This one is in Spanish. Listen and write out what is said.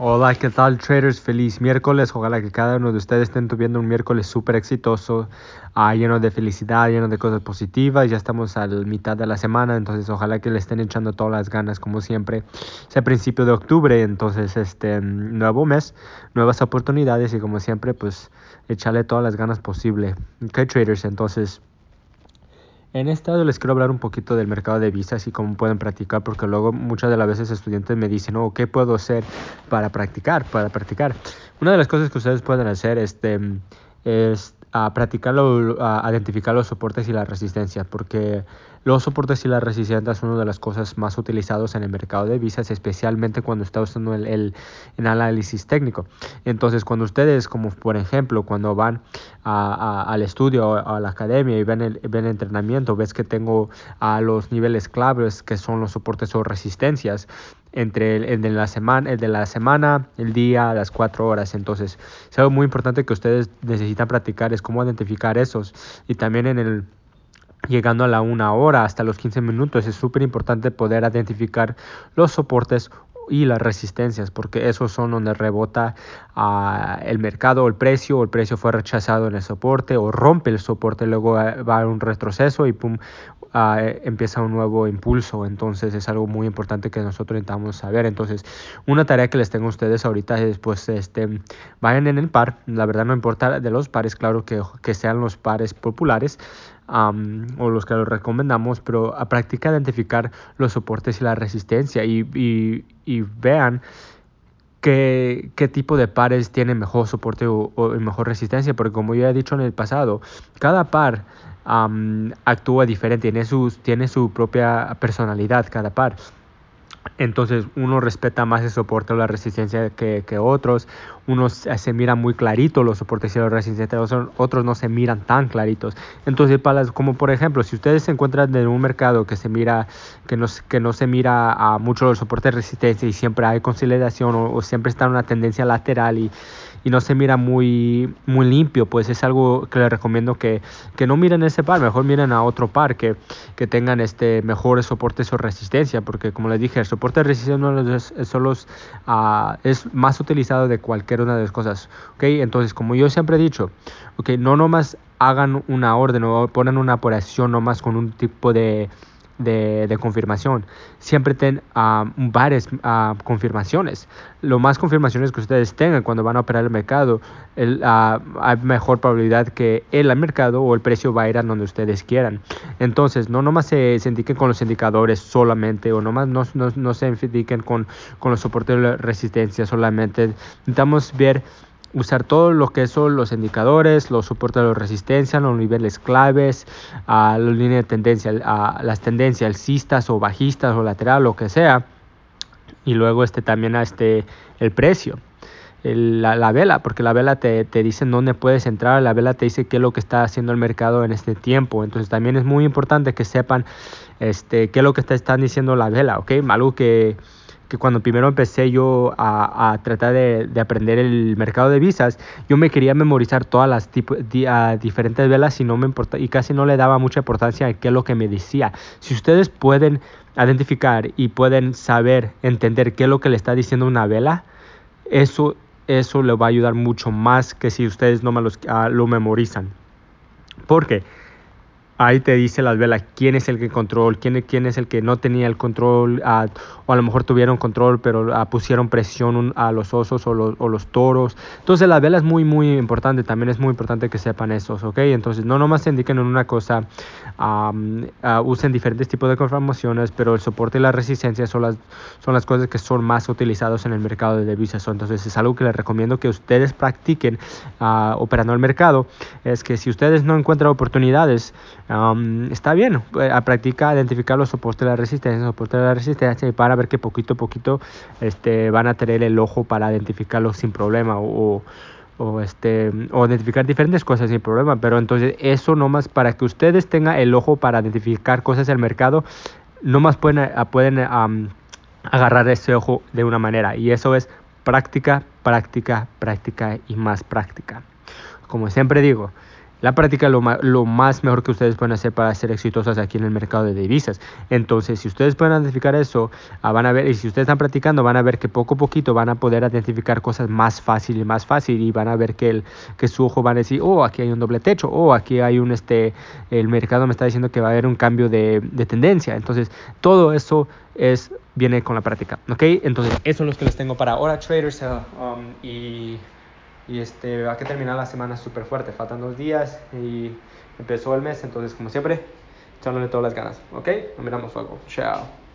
Hola, ¿qué tal traders? Feliz miércoles. Ojalá que cada uno de ustedes estén tuviendo un miércoles súper exitoso, ah, lleno de felicidad, lleno de cosas positivas. Ya estamos a la mitad de la semana, entonces ojalá que le estén echando todas las ganas como siempre. Es el principio de octubre, entonces este nuevo mes, nuevas oportunidades y como siempre pues echarle todas las ganas posible. Ok traders, entonces en este audio les quiero hablar un poquito del mercado de visas y cómo pueden practicar, porque luego muchas de las veces estudiantes me dicen, oh, ¿qué puedo hacer para practicar? Para practicar. Una de las cosas que ustedes pueden hacer este, es a practicarlo, a identificar los soportes y la resistencia, porque los soportes y la resistencia son una de las cosas más utilizados en el mercado de visas, especialmente cuando está usando el, el, análisis técnico. Entonces, cuando ustedes, como por ejemplo, cuando van a, al estudio o a la academia y ven el, ven el entrenamiento, ves que tengo a los niveles claves que son los soportes o resistencias entre el, de la semana, el de la semana, el día, las cuatro horas. Entonces, es algo muy importante que ustedes necesitan practicar es cómo identificar esos y también en el llegando a la una hora hasta los 15 minutos es súper importante poder identificar los soportes y las resistencias, porque esos son donde rebota uh, el mercado o el precio, o el precio fue rechazado en el soporte o rompe el soporte, luego va a un retroceso y pum, uh, empieza un nuevo impulso. Entonces es algo muy importante que nosotros necesitamos saber. Entonces, una tarea que les tengo a ustedes ahorita es pues este vayan en el par, la verdad no importa de los pares, claro que, que sean los pares populares o los que los recomendamos, pero a practicar identificar los soportes y la resistencia y, y, vean qué, qué, tipo de pares tienen mejor soporte o, mejor resistencia, porque como ya he dicho en el pasado, cada par actúa diferente, tiene, sus, tiene su propia personalidad cada par. Entonces uno respeta más el soporte o la resistencia que, otros, unos se miran muy clarito los soportes y la resistencia, otros no se miran tan claritos. Entonces, para como por ejemplo, si ustedes se encuentran en un mercado que se mira, que no, que no se mira mucho los soportes resistencia y siempre hay consolidación o siempre está una tendencia lateral y y no se mira muy, muy limpio, pues es algo que les recomiendo que, que no miren ese par, mejor miren a otro par que, que tengan este mejores soportes o resistencia, porque como les dije, el soporte de resistencia es, los, uh, es más utilizado de cualquier una de las cosas, ¿ok? Entonces, como yo siempre he dicho, ¿ok? No nomás hagan una orden o ponen una operación nomás con un tipo de de, confirmación. Siempre ten uh, varias uh, confirmaciones. Lo más confirmaciones que ustedes tengan cuando van a operar el mercado, el, uh, hay mejor probabilidad que el mercado o el precio va a ir a donde ustedes quieran. Entonces, no nomás se, se indiquen con los indicadores solamente o nomás no, no, no se indiquen con, con los soportes de resistencia solamente. Necesitamos ver usar todo lo que son los indicadores, los soportes de resistencia, los niveles claves, a las líneas de tendencia, a las tendencias alcistas o bajistas o lateral, lo que sea. Y luego este también a este el precio. la, la, vela, porque la vela te, te dice dónde puedes entrar, la vela te dice qué es lo que está haciendo el mercado en este tiempo. Entonces también es muy importante que sepan este, qué es lo que están diciendo la vela, ¿ok? Algo que, que cuando primero empecé yo a, a tratar de, de, aprender el mercado de visas, yo me quería memorizar todas las tipo, di, diferentes velas y, no me importa, y casi no le daba mucha importancia a qué es lo que me decía. Si ustedes pueden identificar y pueden saber, entender qué es lo que le está diciendo una vela, eso, eso le va a ayudar mucho más que si ustedes no me los, uh, lo memorizan. ¿Por qué? Ahí te dice las velas quién es el que control, quién, quién es el que no tenía el control, uh, o a lo mejor tuvieron control, pero uh, pusieron presión a los osos o los, toros. Entonces la vela es muy, muy importante, también es muy importante que sepan esos, ¿ok? Entonces no nomás se indiquen en una cosa, um, uh, usen diferentes tipos de conformaciones, pero el soporte y la resistencia son las, son las cosas que son más utilizados en el mercado de divisas. Entonces es algo que les recomiendo que ustedes practiquen operando el mercado, es que si ustedes no encuentran oportunidades, Um, está bien, pues, a practicar, identificar los soportes de la resistencia, soportes de la resistencia y para ver que poquito a poquito este, van a tener el ojo para identificarlos sin problema o, o, este, o identificar diferentes cosas sin problema. Pero entonces eso nomás para que ustedes tengan el ojo para identificar cosas del mercado, nomás pueden, pueden um, agarrar ese ojo de una manera y eso es práctica, práctica, práctica y más práctica. Como siempre digo, la práctica lo, lo, más mejor que ustedes pueden hacer para ser exitosos aquí en el mercado de divisas. Entonces, si ustedes pueden identificar eso, ah, van a ver, y si ustedes están practicando, van a ver que poco a poquito van a poder identificar cosas más fácil y más fácil y van a ver que, el, que su ojo va a decir, oh, aquí hay un doble techo, oh, aquí hay un, este, el mercado me está diciendo que va a haber un cambio de, de tendencia. Entonces, todo eso es, viene con la práctica, ¿ok? Entonces, eso es lo que les tengo para ahora, traders, uh, um, y y este, a que terminar la semana súper fuerte. Faltan dos días y empezó el mes. Entonces, como siempre, echándole todas las ganas. ¿Ok? Nos miramos luego. Chao.